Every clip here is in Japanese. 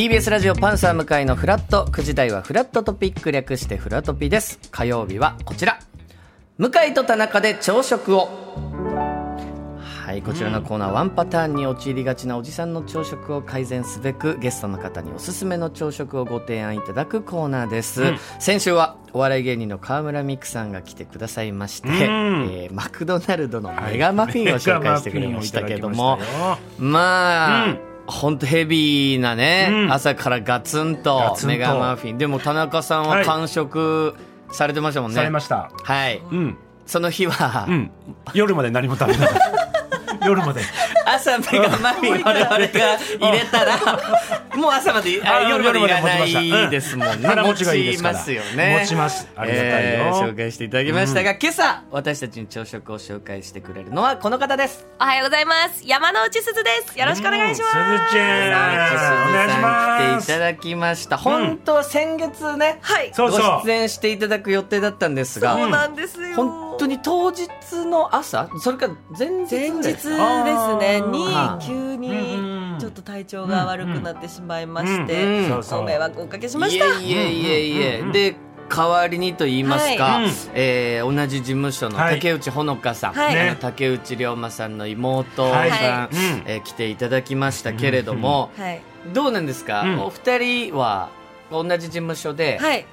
TBS ラジオパンサー向井のフラット。9時台はフラットトピック略してフラトピです。火曜日はこちら。向井と田中で朝食を。はいこちらのコーナー、ワンパターンに陥りがちなおじさんの朝食を改善すべくゲストの方におすすめの朝食をご提案いただくコーナーです、先週はお笑い芸人の川村美空さんが来てくださいまして、えーマクドナルドのメガマフィンを紹介してくれましたけども、まあ、うん本当ヘビーなね、うん。朝からガツンとメガマフィン。でも田中さんははい。完食されてましたもんね、されました。はい。うん。その日は、うん。夜まで何も食べなかった。夜まで朝メガマフィン我々が入れたら もう朝までああ夜までいらないですもんね、腹持ちがいいですから持ちますよね持ちます。ありがたいよ。えー紹介していただきましたが、今朝私たちに朝食を紹介してくれるのはこの方です。おはようございます。山之内すずです。よろしくお願いします。うんすずちゃんお願いします。来ていただきました。本当は先月ね、はい。ご出演していただく予定だったんですがそうなんですよ。本当に当日の朝それから前日前日ですね。に急にうんちょっと体調が悪くなってしまいましうんて、そうそう。ご迷惑をおかけしました。いえいえいえで代わりにと言いますか、はい。うん。えー同じ事務所のはい。竹内ほのかさん、はい。ね。竹内涼真さんの妹さん、えー来ていただきましたけれども、はい。どうなんですか、うん。お二人は同じ事務所ではい。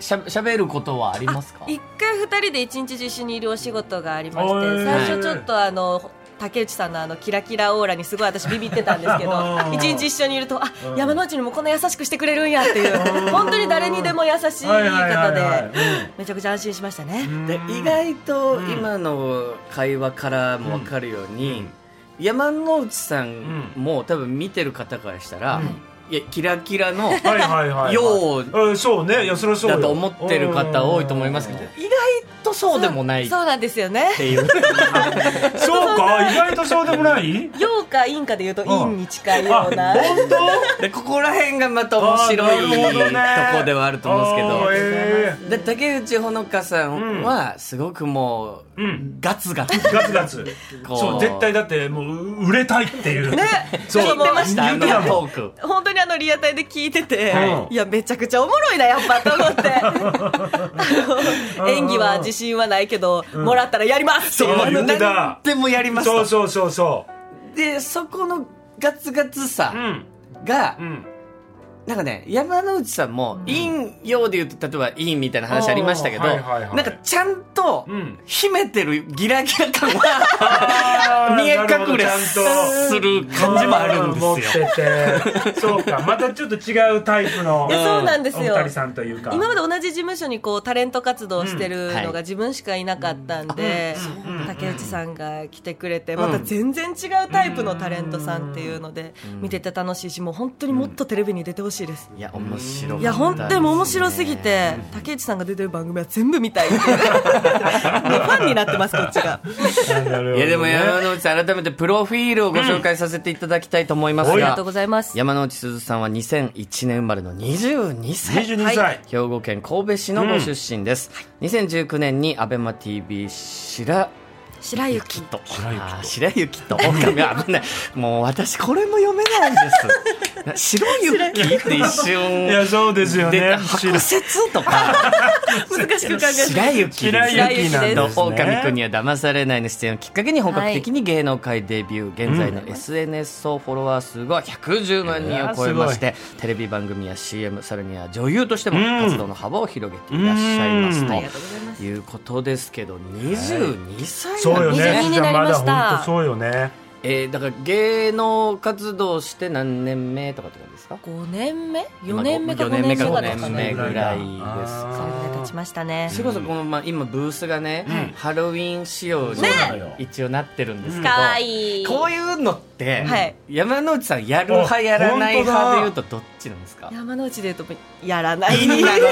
しゃしゃべることはありますか？一回二人で一日中一緒にいるお仕事がありまして、最初ちょっとあの。竹内さんのあのキラキラオーラにすごい私ビビってたんですけど うん一日一緒にいるとあ山之内にもこんな優しくしてくれるんやっていう本当に誰にでも優しい方ではいめちゃくちゃ安心しましたね。で意外と今の会話からも分かるように、山之内さんも多分見てる方からしたら、いやキラキラのはいはいはいよううんそうね。いやそれはそうよ。だと思ってる方多いと思いますけどとそうでもないっそうなんですよね。ていう。そうか意外とそうでもない？陽か陰かで言うと陰に近いような、本当？でここら辺がまた面白いねとこではあると思うんですけど。えで竹内ほのかさんはすごくもう、うん。ガツガツ。ーガツガツ。そう絶対だってもう売れたいっていう。ね。そう聞いてました。言って本当にあのリアタイで聞いてて、はい。い、やめちゃくちゃおもろいなやっぱと思って。演技は自信はないけど、もらったらやります。っていうそう言ってた。何でもやりますとそうそうそうそでそこのガツガツさううん。が、うんなんかね山之内さんも陰陽で言うと例えば陰みたいな話ありましたけど、あーはいはいはい。なんかちゃんとうん。秘めてるギラギラ感は 見え隠れする感じもあるんですよ。そうか。またちょっと違うタイプのいやそうなんですよ。お二人さんというか。今まで同じ事務所にこうタレント活動してるのが自分しかいなかったんで、うん。竹内さんが来てくれて、ん。また全然違うタイプのタレントさんっていうので、見てて楽しいしもう本当にもっとテレビに出てほしいです。いや面白かったいや本当に面白すぎて竹内さんが出てる番組は全部見たい。ファンになってますこっちが。いやでも山之内さん改めてプロフィールをご紹介させていただきたいと思いますがありがとうございます。山之内すずさんは2001年生まれの22歳。22歳。兵庫県神戸市のご出身です、2019年に ABEMATV 白白雪。雪と。白雪と。狼は 危ない。もう私これも読めないんです。な 白雪って一い瞬やそうですよでね白雪とか。難しく考えて。白雪。白雪なんですね。と狼くんには騙されないの出演をきっかけに本格的に芸能界デビュー、現在の SNS 総フォロワー数が110万人を超えましてテレビ番組や CM さらには女優としてもうん活動の幅を広げていらっしゃいますということですけど22歳そうよね。22になりました。じゃあだ本当そうよね。えーだから芸能活動して何年目とかってこと？ですか？5年目？今4年目か4 5年目か5かとか年目ぐらいですそれか。ぐらい経ちましたね。それこそこの、まあ、今ブースがね、うん。ハロウィン仕様に一応なってるんですけど、かわいい。こういうのって、はい。山之内さんやる派やらないあ派で本当だ言うとどっちなんですか？山之内で言うとやらない。いいなのよね。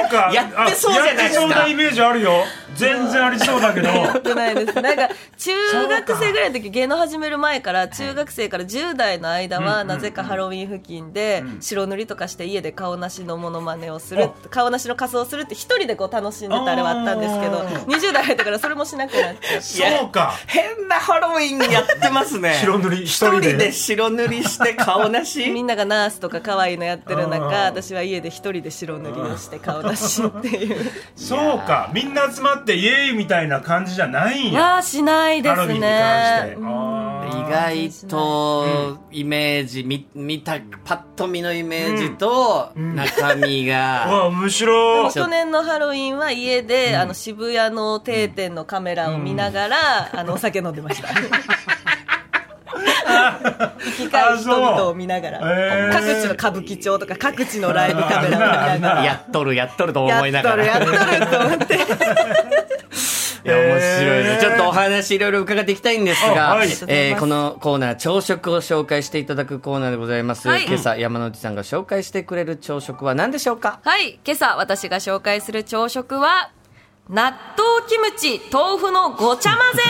そうか。やってそうじゃないですか。あやってそうなイメージあるよ。全然ありそうだけど。やってないです。なんか中学生ぐらいの時芸能始める前から中学生から10代の間はなぜかハロウィン付近で白塗りとかして家で顔なしのモノマネをする顔なしの仮装をするって一人でこう楽しんでたあれはあったんですけどあー。20代入ってからそれもしなくなって。そうか。変なハロウィンやってますね。白塗り一一人で。人で白塗りして顔なし？みんながナースとか可愛いのやってる中うん私は家で一人で白塗りをして顔出しっていう。そうか。みんな集まってイエーイみたいな感じじゃないんや。はしないですハロウィンに関して。ねあー意外とイメージ見見たパッと見のイメージと中身 うわが面白い。去年のハロウィンは家で、あの渋谷の定点のカメラを見ながら、あのお酒飲んでました。生き返る人々を見ながら、へー。各地の歌舞伎町とか各地のライブカメラを見ながらやっとるやっとるとや思いながら。っとるやっとると思って いや面白いね。ちょっとお話いろいろ伺っていきたいんですが、あはい。えーこのコーナー朝食を紹介していただくコーナーでございます、はい。今朝山内さんが紹介してくれる朝食は何でしょうか？はい。今朝私が紹介する朝食は納豆キムチ豆腐のごちゃ混ぜ。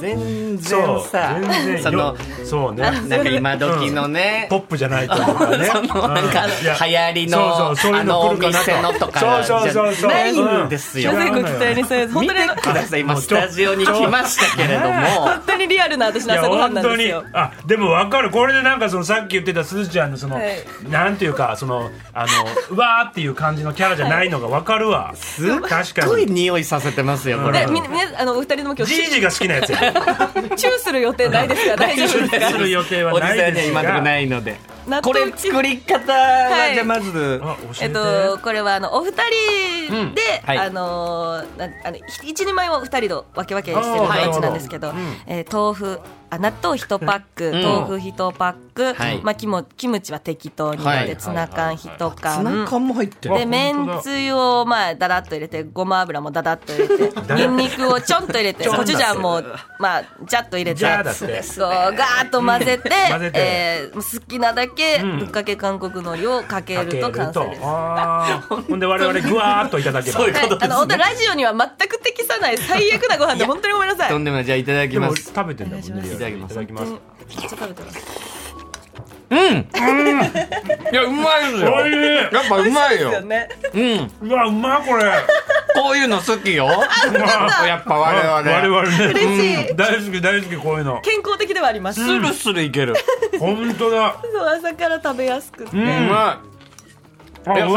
全然さ。全然そのよそうね。なんか今時のね、ポップじゃないというかね。そのなんか流行りのあのお店のとか。そうそうそうないんですよ。うん。全国伝えにそういう本当にください。今スタジオに来ましたけれども。本当にリアルな私の朝ごはん本当になんですよ。あでも分かる。これでなんかそのさっき言ってたすずちゃんのその、はい。なんていうかそのあのうわーっていう感じのキャラじゃないのが分かるわ、すっ確かごいに匂いさせてますよこうん。れで。みみあのお二人とも今日じいじが好きなやつや。チューする予定ないですか大丈夫ですか？する予定はおじさんないですには今のとないので。納これ作り方は、い。じゃあまず。えっと、これはあのお二人で、うん。はい。あのなあのひ一人前を二人と分け分けしてるあーやつなんですけど、えー豆腐あ納豆一パック、ん。豆腐一パック、はい。まあ、キムキムチは適当に入れて、はい。ツナ缶一缶、ツナ缶も入ってる。で、あめんつゆを、まあ、だだっと入れて、ごま油もだだっと入れて、ニンニクをちょんと入れて、コチュジャンも、まあ、ジャッと入れて、そう、ガーッと混ぜて、混ぜてえー好きなだけ、ん。ぶっかけ韓国海苔をかけると完成です。ほんで我々ぐわーっといただけばそういうことはい、あの本当にラジオには全く適さない最悪なご飯で本当にごめんなさい。とんでもない。じゃあいただきます。食べてんだもんねただきます。いただきます。めっちゃ食べてます。いやうまいですよやっぱうまいよ。うん。うわうまいこれ。こういうの好きよ。やっぱ我々我々ね。嬉しい。うん。大好き大好きこういうの。健康的ではあります。スルスルいける。本当だ。そう朝から食べやすくて。うまい。それで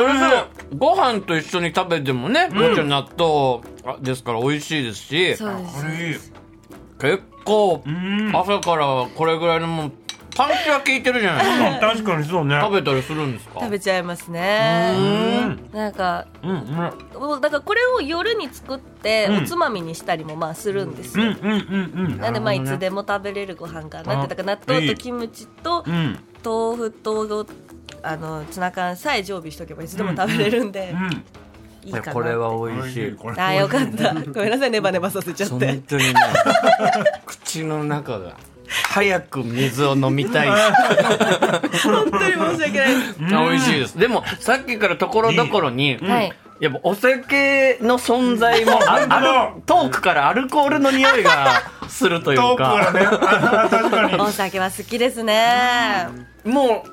ご飯と一緒に食べてもね、もちろん納豆ですから美味しいですし。そうです。こ。れいい。結構ん。朝からこれぐらいのもうパンチは効いてるじゃないですか。確かにそうね。食べたりするんですか？食べちゃいますね。なんか、うんうん。もうだからこれを夜に作っておつまみにしたりもまあするんですよ。うんうんうんうん。なんでまあいつでも食べれるご飯かなってだから納豆とキムチとうん。豆腐とあのツナ缶さえ常備しとけばいつでも食べれるんで。うんいいかなこれは美味しい。これあーよかった。ごめんなさいネバネバさせちゃっ本て当にね口の中が早く水を飲みたい。本当に申し訳ない。です美味しいです。でもさっきからところどころにはい。やっぱお酒の存在もああるトークからアルコールの匂いがするという遠くからかねあー確かに。お酒は好きですね。もう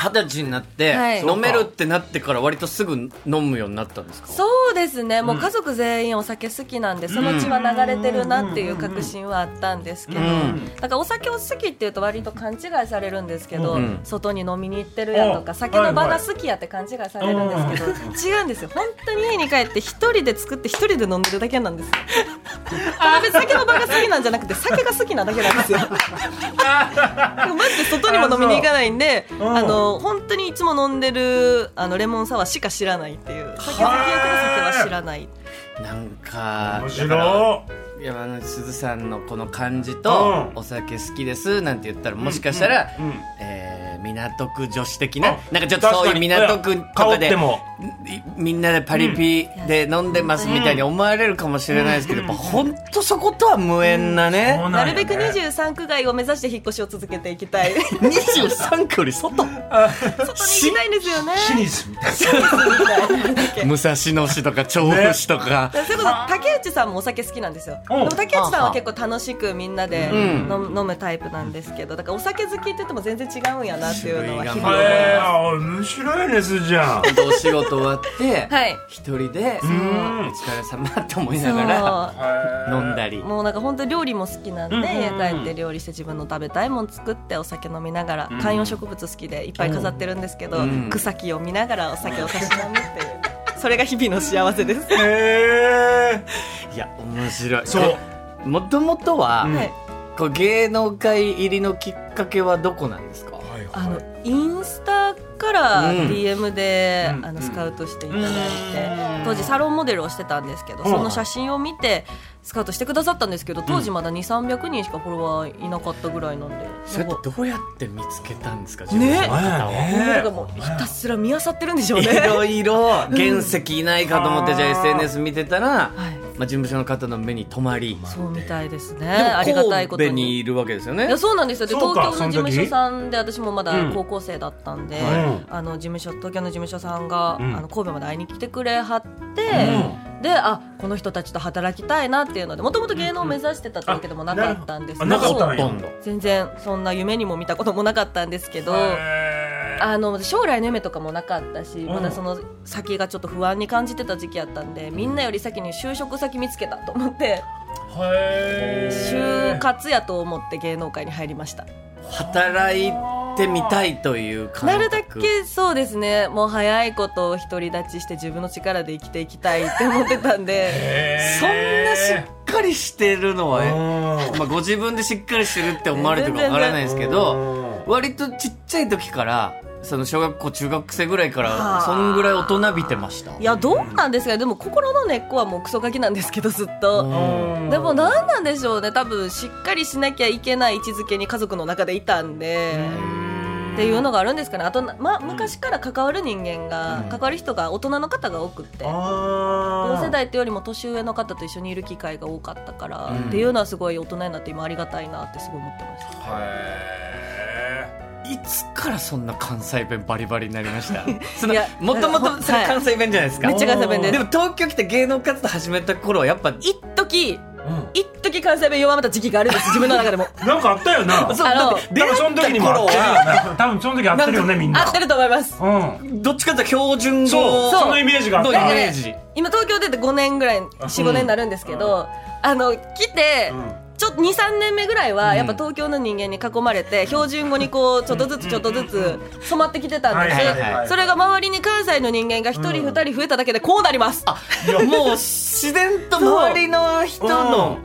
二十歳になって、はい。飲めるってなってから割とすぐ飲むようになったんですか？そうですね。もう家族全員お酒好きなんでその血は流れてるなっていう確信はあったんですけどん。だからお酒を好きっていうと割と勘違いされるんですけど、うん。外に飲みに行ってるやとかあ酒の場が好きやって勘違いされるんですけど、違うんですよ。本当に家に帰って一人で作って一人で飲んでるだけなんですよ。別に酒の場が好きなんじゃなくて酒が好きなだけなんですよ。マジで外にも飲みに行かないんであの本当にいつも飲んでるあのレモンサワーしか知らないっていう。酒は知らない。なんか面白山之内すずさんのこの感じと、うん。お酒好きですなんて言ったらもしかしたら、うんうん。えー港区女子的なあなんかちょっとそういう港区とかでみんなでパリピで飲んでますみたいに思われるかもしれないですけど、やっぱ本当そことは無縁なね、そうなるべくんやね23区外を目指して引っ越しを続けていきたい。23区より外？外に行きたいんですよね。シニズみたい武蔵野市とか調布市とか、それこそ竹内さんもお酒好きなんですよ。でう。んも竹内さんは結構楽しくみんなで飲むタイプなんですけどだからお酒好きって言っても全然違うんやななっていうのは日々面白いねすずちゃん。お仕事終わって、はい。一人で、ん。お疲れ様って思いながら飲んだり。すもうなんか本当料理も好きなんで、うんうんうん。家帰って料理して自分の食べたいもん作ってお酒飲みながら、観葉植物好きでいっぱい飾ってるんですけど、うん。草木を見ながらお酒をたしなむっていう。それが日々の幸せです、へえ。いや面白い。そう。もともとは、うん。はい。こう芸能界入りのきっかけはどこなんですか？あのインスタからうん。DM で、うん。あのスカウトしていただいて、うん。当時サロンモデルをしてたんですけど、うん。その写真を見てスカウトしてくださったんですけど当時まだ2 3 0 0人しかフォロワーいなかったぐらいなんで。それってどうやって見つけたんですか自ね分の方を、ね。もうだからもうひたすら見漁ってるんでしょういね。ろいろ原石いないかと思ってじゃあ SNS 見てたら、はい。まあ、事務所の方の目に留まり、そうみたいですね。ありがたいこと神戸にに。いるわけですよね。いやそうなんですよ。で東京の事務所さんで私もまだうん。高校生だったんで、はい。あの事務所東京の事務所さんが、うん。あの神戸まで会いに来てくれはって、であこの人たちと働きたいなっていうのでもともと芸能を目指してたってわけでもなかったんですけど全然そんな夢にも見たこともなかったんですけど。あの将来の夢とかもなかったし、ん。まだその先がちょっと不安に感じてた時期やったんでみんなより先に就職先見つけたと思って就活やと思って芸能界に入りました。働いてみたいという感覚。なるだけそうですね。もう早いこと独り立ちして自分の力で生きていきたいって思ってたんでそんなしっかりしてるのは、うん。まあ、ご自分でしっかりしてるって思われてるかわからないですけどうん。割とちっちゃい時からその小学校中学生ぐらいかはあ。らそんぐらい大人びてました。いやどうなんですかね。でも心の根っこはもうクソガキなんですけどずっと。うん。でも何なんでしょうね。多分しっかりしなきゃいけない位置づけに家族の中でいたんでっていうのがあるんですかね。あと、ま、昔から関わる人間が、うん。関わる人が大人の方が多くって。あ同世代ってよりも年上の方と一緒にいる機会が多かったから、うん。っていうのはすごい大人になって今ありがたいなってすごい思ってました。へいつからそんな関西弁バリバリになりました？そのもともとそれはい。関西弁じゃないですか、めっちゃ関西弁です。でも東京来て芸能活動始めた頃はやっぱ一時一時関西弁弱めた時期があるんです 自分の中でも。なんかあったよな。そうあのだって出会その時にもあったるよ多分その時あってるよねみんな。合ってると思います。うん。どっちかというと標準語。そうそう。そのイメージがあった。メージ。今東京出て5年ぐらい45年になるんですけど、あの来て、ちょっと23年目ぐらいはやっぱ東京の人間に囲まれて標準語にこうちょっとずつちょっとずつ染まってきてたんです、はいはいはいそれが周りに関西の人間が1人2人増えただけでこうなります、い。やもう自然と周りの人の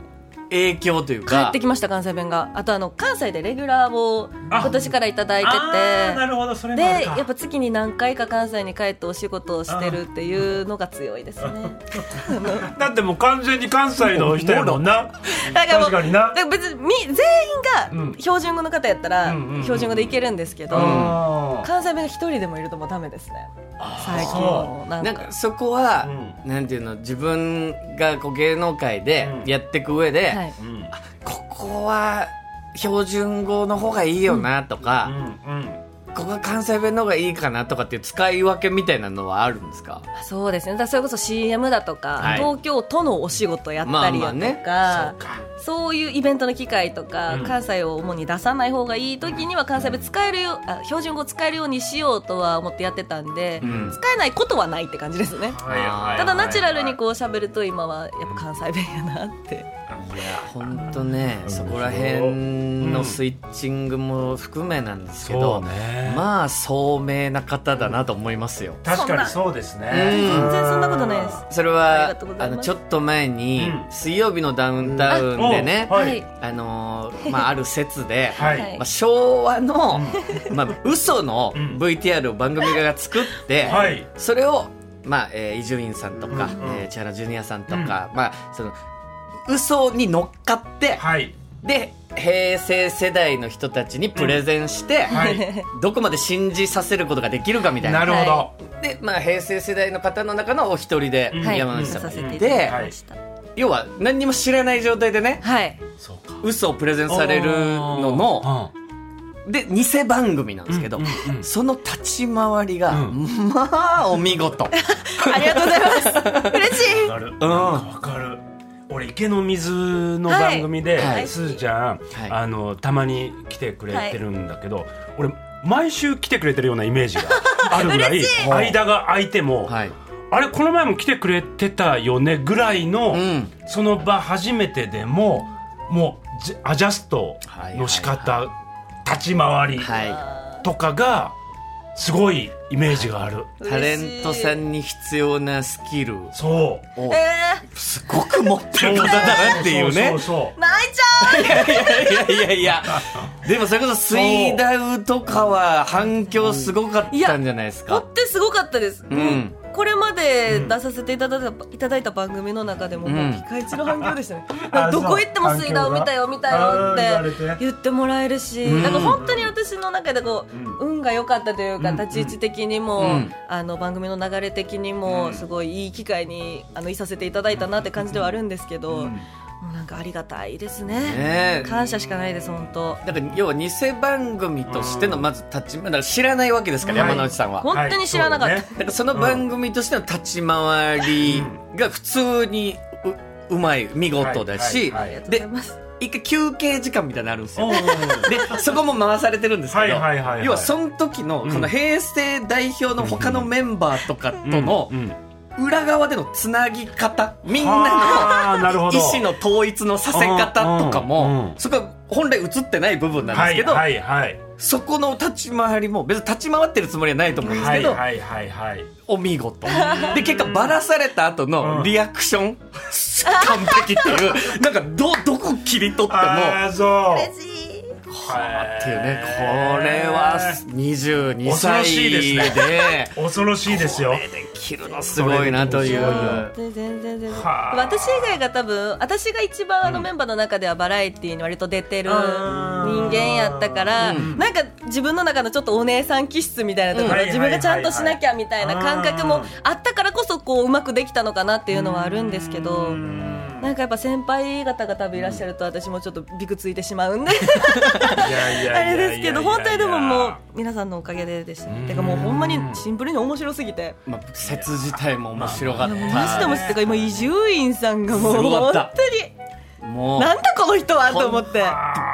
影響という帰かってきました関西弁が。あとあの関西でレギュラーをあ。今年からいただいてあーなてるほどそれでやっぱ月に何回か関西に帰ってお仕事をしてるっていうのが強いですね。だってもう完全に関西の人やもんな。だからもう確かに別にみ全員が標準語の方やったらうんうんうん標準語でいけるんですけど、関西弁が一人でもいるともうダメですね。最近なんか。なんかそこは、うなんていうの自分がこう芸能界でうん。やっていく上で、はいうん。ここは標準語の方がいいよなとか、うんここは関西弁の方がいいかなとかっていう使い分けみたいなのはあるんですか？そうですね。だそれこそ CM だとか、はい。東京都のお仕事やったりやとか、まあまあねそういうイベントの機会とか、うん。関西を主に出さない方がいい時には関西弁使えるよあ標準語使えるようにしようとは思ってやってたんで、うん。使えないことはないって感じですね、はいはいはいただナチュラルにこう喋ると今はやっぱ関西弁やなって。いや本当ね、そこら辺のスイッチングも含めなんですけそど、うね。まあ聡明な方だなと思いますよ。確かにそうですね。うん。全然そんなことないです。それはあのちょっと前に、うん。水曜日のダウンタウンでね、おははい。いあのーまあ、ある説で、はい。はいまあ、昭和の、まあ、嘘のうん。VTR を番組側が作って、はい。それをまあえー伊集院さんとか、うんうん。えー千原ジュニアさんとか、まあその嘘に乗っかって、はい。で平成世代の人たちにプレゼンして、はい。どこまで信じさせることができるかみたいな。なるほど。はで、まあ、平成世代の方の中のお一人でうん。はい山内さんがいて、させてい。ただきました要は何にも知らない状態でねはい。嘘をプレゼンされるのので偽番組なんですけど、うんうんうん。その立ち回りが、うん。まあお見事。ありがとうございます。嬉しい。わかる。かわかる。俺池の水の番組で、はい。すずちゃん、はい。あのたまに来てくれてるんだけど、俺毎週来てくれてるようなイメージがあるぐらい。間が空いても、はいあれこの前も来てくれてたよねぐらいの、ん。その場初めてでももうじアジャストの仕方、立ち回りはとかがすごいイメージがある。い。タレントさんに必要なスキル。そう。をえすごく持ってる方だなっていうね。泣いちゃう。いやいやいやいや。でもそれこそスイダウとかは反響すごかったんじゃないですほかってすごかったです、ん。これまで出させていただいた,、いただいた番組の中でも、もうピカイチの反響でしたね。あどこ行っても水道見たよ見たよってて言ってもらえるし、ん。なんか本当に私の中でこう、運が良かったというか、立ち位置的にも、うん。あの番組の流れ的にも、すごいいい機会にあのいさせていただいたなって感じではあるんですけど、もうなんかありがたいですね。ねえ。感謝しかないです本当。だから要は偽番組としてのまず立ちだから知らないわけですから、はい。山之内さんは、本当に知らなかった、はい。そうだねだからその番組としての立ち回りが普通にううまい見事だし、はい。はい。ありがとうございでます一回休憩時間みたいなのあるんですよ。でそこも回されてるんですけど、はいはいはいはい要はその時のこの平成代表の他のメンバーとかとの裏側でのつなぎ方みんなの意思の統一のさせ方とかもうん。そこは本来映ってない部分なんですけど、はいはいはい。そこの立ち回りも別に立ち回ってるつもりはないと思うんですはけど、いはいはいはい。お見事。で結果バラされた後のリアクション、完璧っていう。なんかどどこ切り取っても嬉しいっていうねこれは22恐ろ歳しいで 恐ろしいですよ。これで切るのすごいなという。全然全然。はあ。私以外が多分私が一番あのメンバーの中ではバラエティーに割と出てる人間やったから、うん。なんか自分の中のちょっとお姉さん気質みたいなところ、うん。自分がちゃんとしなきゃみたいな感覚もあったからこそこううまくできたのかなっていうのはあるんですけどなんかやっぱ先輩方が多分いらっしゃると私もちょっとビクついてしまうんで。いやいやいやあれですけど本当にでももうう皆さんのおかげででしたねてかもうほんまにシンプルに面白すぎて。まあ、説自体も面白かったいやもうマジで面白いてか今伊集院さんがもう本当に。もうなんだこの人はと思って。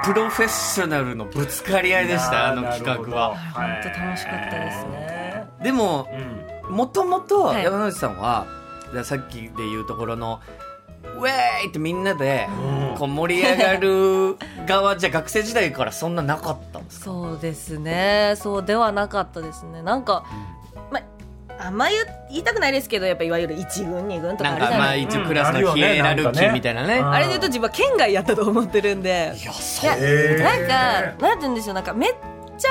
プロフェッショナルのぶつかり合いでしたあの企画は。本当楽しかったですね。でもうん。もともとはい。山之内さんは、じゃあさっきで言うところのウェーイってみんなでうん。こう盛り上がる側じゃ学生時代からそんななかったんですか？そうですね。そうではなかったですね。なんか、まあんま言いたくないですけどやっぱいわゆる1軍2軍とかああるじゃない？一応クラスのヒエラルキーみたいなね,、うん。あれで言うと自分は県外やったと思ってるんで。いやいそやうなんかなんて言うんでしょう。なんかめっちゃ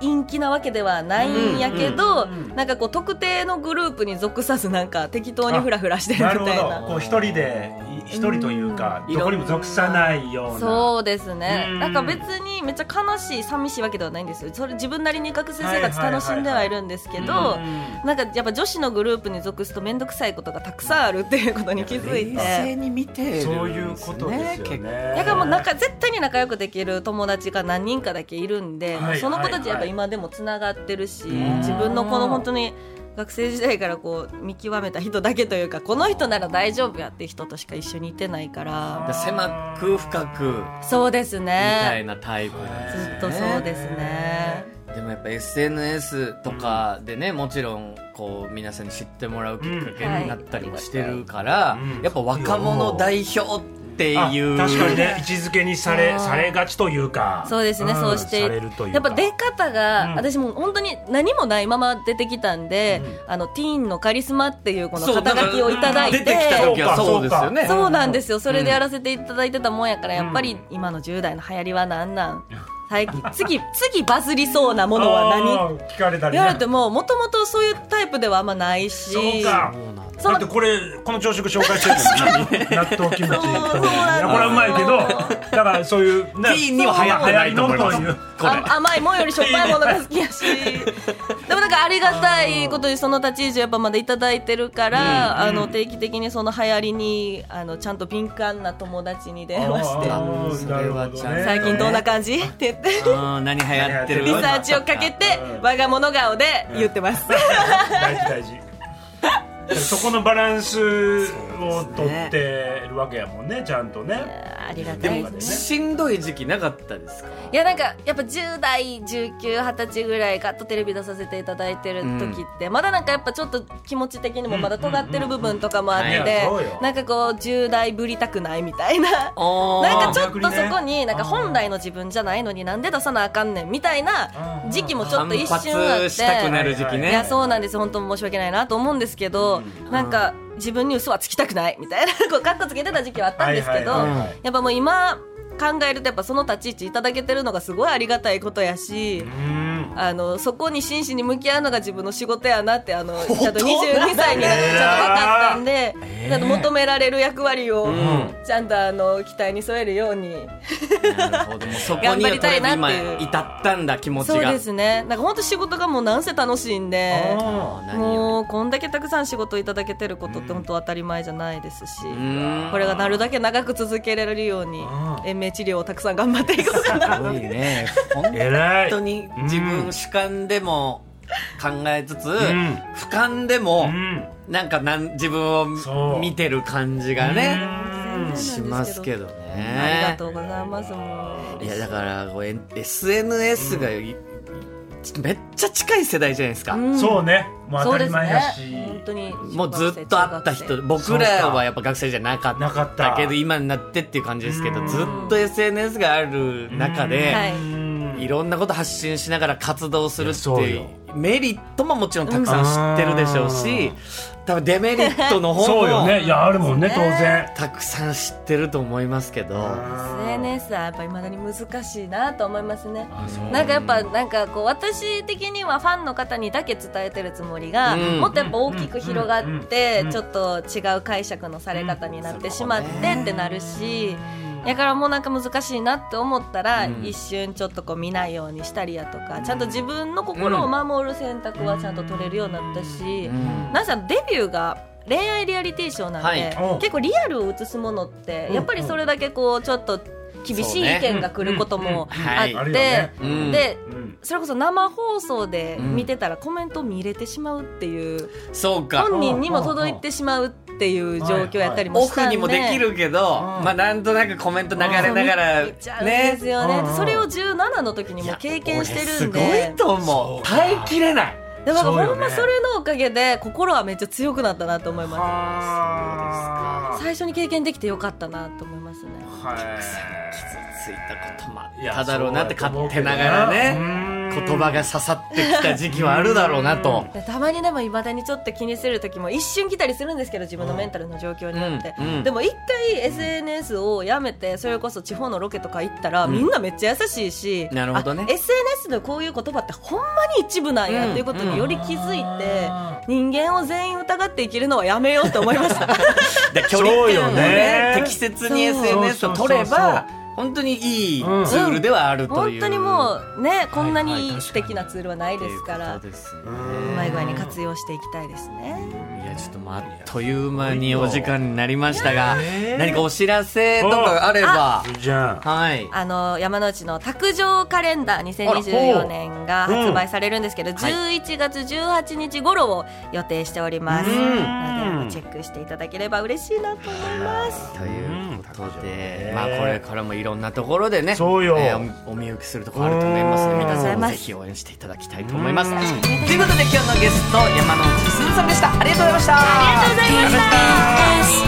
陰気なわけではないんやけど、なんかこう特定のグループに属さずなんか適当にフラフラしてるみたいな。ど。こう一人でい一人というかうん。どこにも属さないような。そうですね。うん。なんか別にめっちゃ悲しい寂しいわけではないんですよ。それ自分なりに学生生活楽しんではいるんですけどうん。なんかやっぱ女子のグループに属すと面倒くさいことがたくさんあるっていうことに気づい冷静て。に見てるんですね。そういうことですよ結構ね。だからもう仲絶対に仲良くできる友達が何人かだけいるんで、はい。その子たちやっぱ今でもつながってるし、自分のこの本当に学生時代からこう見極めた人だけというかこの人なら大丈夫やっていう人としか一緒にいてないから。で狭く深くみそうですたいねなタイプなんですずね。っとそうですね。でもやっぱ SNS とかでね、もちろんこう皆さんに知ってもらうきっかけになったりもしてるから、うん。やっぱ若者代表ってあいう。確かにね位置づけにされされがちというか。そうですね、んそうして。されるというか。やっぱ出方が、うん。私も本当に何もないまま出てきたんで、あのティーンのカリスマっていうこの肩書きをいただいて。出てきた時はそうですよね。そうなんですよ。それでやらせていただいてたもんやから、やっぱり今の10代の流行りは何なん？最近次次バズりそうなものは何？聞かれたりね言われてももともとそういうタイプではあんまないし。そうかだってこれこの朝食紹介してるのに。納豆キムチ。これはうまいけどだからそういうねティーンには流行ってないと思いま甘いもんよりしょっぱいものが好きやし。でもなんかありがたいことにその立ち位置やっぱまだいただいてるから、あの定期的にその流行りにあのちゃんと敏感な友達に電話して。最近どんな感じ？って言って。うん何流行ってる？リサーチをかけて我が物顔で言ってます。大事大事そこのバランスをとってるわけやもんねちゃんとねりがたでもいですね。しんどい時期なかったですか？いやなんかやっぱ10代1920歳ぐらいガッとテレビ出させていただいてる時って、まだなんかやっぱちょっと気持ち的にもまだ尖ってる部分とかもあって、なんかこう10代ぶりたくないみたいな。なんかちょっとそこになんか本来の自分じゃないのになんで出さなあかんねんみたいな時期もちょっと一反瞬あって。ね。いやそうなんです。本当申し訳ないなと思うんですけど、なんか自分に嘘はつきたくないみたいな こうカッコつけてた時期はあったんですけど、やっぱもう今考えるとやっぱその立ち位置いただけてるのがすごいありがたいことやし、うんあのそこに真摯に向き合うのが自分の仕事やなってあの当？ちゃんと22歳になってちゃんと分かったんで、えーちゃんと求められる役割をんちゃんとあの期待に添えるように。なるほど。もうそこ頑にはとりあえず張りたいな今っていう至ったんだ気持ちが。そうですね。なんか本当仕事がもうなんせ楽しいんでもうこんだけたくさん仕事いただけてることって本当当たり前じゃないですし、ん。これがなるだけ長く続けられるようにうん延命治療をたくさん頑張っていこうかな。すごいね。本偉い。当に自分主観でも考えつつ、ん。俯瞰でも、うんなんかなん自分を見てる感じがね、う。んしますけどありねがとうございますもう。いやだからこうえ SNS がい、めっちゃ近い世代じゃないですか、うん。そうね。もう当たり前やし。本当にもうずっと会った人。僕らはやっぱ学生じゃなかっなかった。たけど今になってっていう感じですけどうん。ずっと SNS がある中で、はい。うんいろんなこと発信しながら活動するっていうよ。いうメリットももちろんたくさん知ってるでしょうし、多分デメリットの方 そうよもね。いやあるもんね当然。たくさん知ってると思いますけど、SNS はやっぱりまだに難しいなと思いますねなんかやっぱなんかこう私的にはファンの方にだけ伝えてるつもりが、うんもっとやっぱ大きく広がって、うんちょっと違う解釈のされ方になってしまってってなるし、だからもうなんか難しいなって思ったら、うん。一瞬ちょっとこう見ないようにしたりやとかちゃんと自分の心を守る選択はちゃんと取れるようになったし、うん。なんせデビューが恋愛リアリティショーなんで、はい。結構リアルを映すものって、やっぱりそれだけこうちょっと厳しい意見が来ることもあってでうん。それこそ生放送で見てたらコメント見れてしまうっていう、そうか。本人にも届いてしまうっていう状況やったりもオフしたんで、にもできるけど、うん。まあなんとなくコメント流れながらね。すよね。うん。それを17の時にも経験してるんいや俺すごでいと思う。耐えきれない。だからほんまそれのおかげで心はめっちゃ強くなったなと思いまあ。す最初に経験できてよかったなと思いますね。ーはい。傷ついたこともあっただろうなって勝手ながらね。うん言葉が刺さってきた時期はあるだろうなと。でたまにでもいまだにちょっと気にする時も一瞬来たりするんですけど自分のメンタルの状況によって、うんうん。でも一回 SNS をやめてそれこそ地方のロケとか行ったら、みんなめっちゃ優しいしなるほどね。あ SNS のこういう言葉ってほんまに一部なんやっていうことにより気づいて、人間を全員疑って生きるのはやめようと思いました。で距離感をねね。適切に SNS を取れば本当にいいツールではあるという。本当にもうねこんなはい。はいに。素敵なツールはないですから、とですね。うまい具合に活用していきたいですね。いやちょっともうあっという間にお時間になりましたがえー？何かお知らせとかあれば。いいじゃん。はい。あの山之内の卓上カレンダー2024年が発売されるんですけど、11月18日頃を予定しております、うん。なのでチェックしていただければ嬉しいなと思います。ということで、うん。まあこれからもいろんなところでね、そうよ。えーおお見受けするところあると思いますので、うん。皆さんもありがとうございますぜひ応援していただきたいと思います。うんということで今日のゲスト山之内すずさんでした。ありがとうございました。ありがとうございました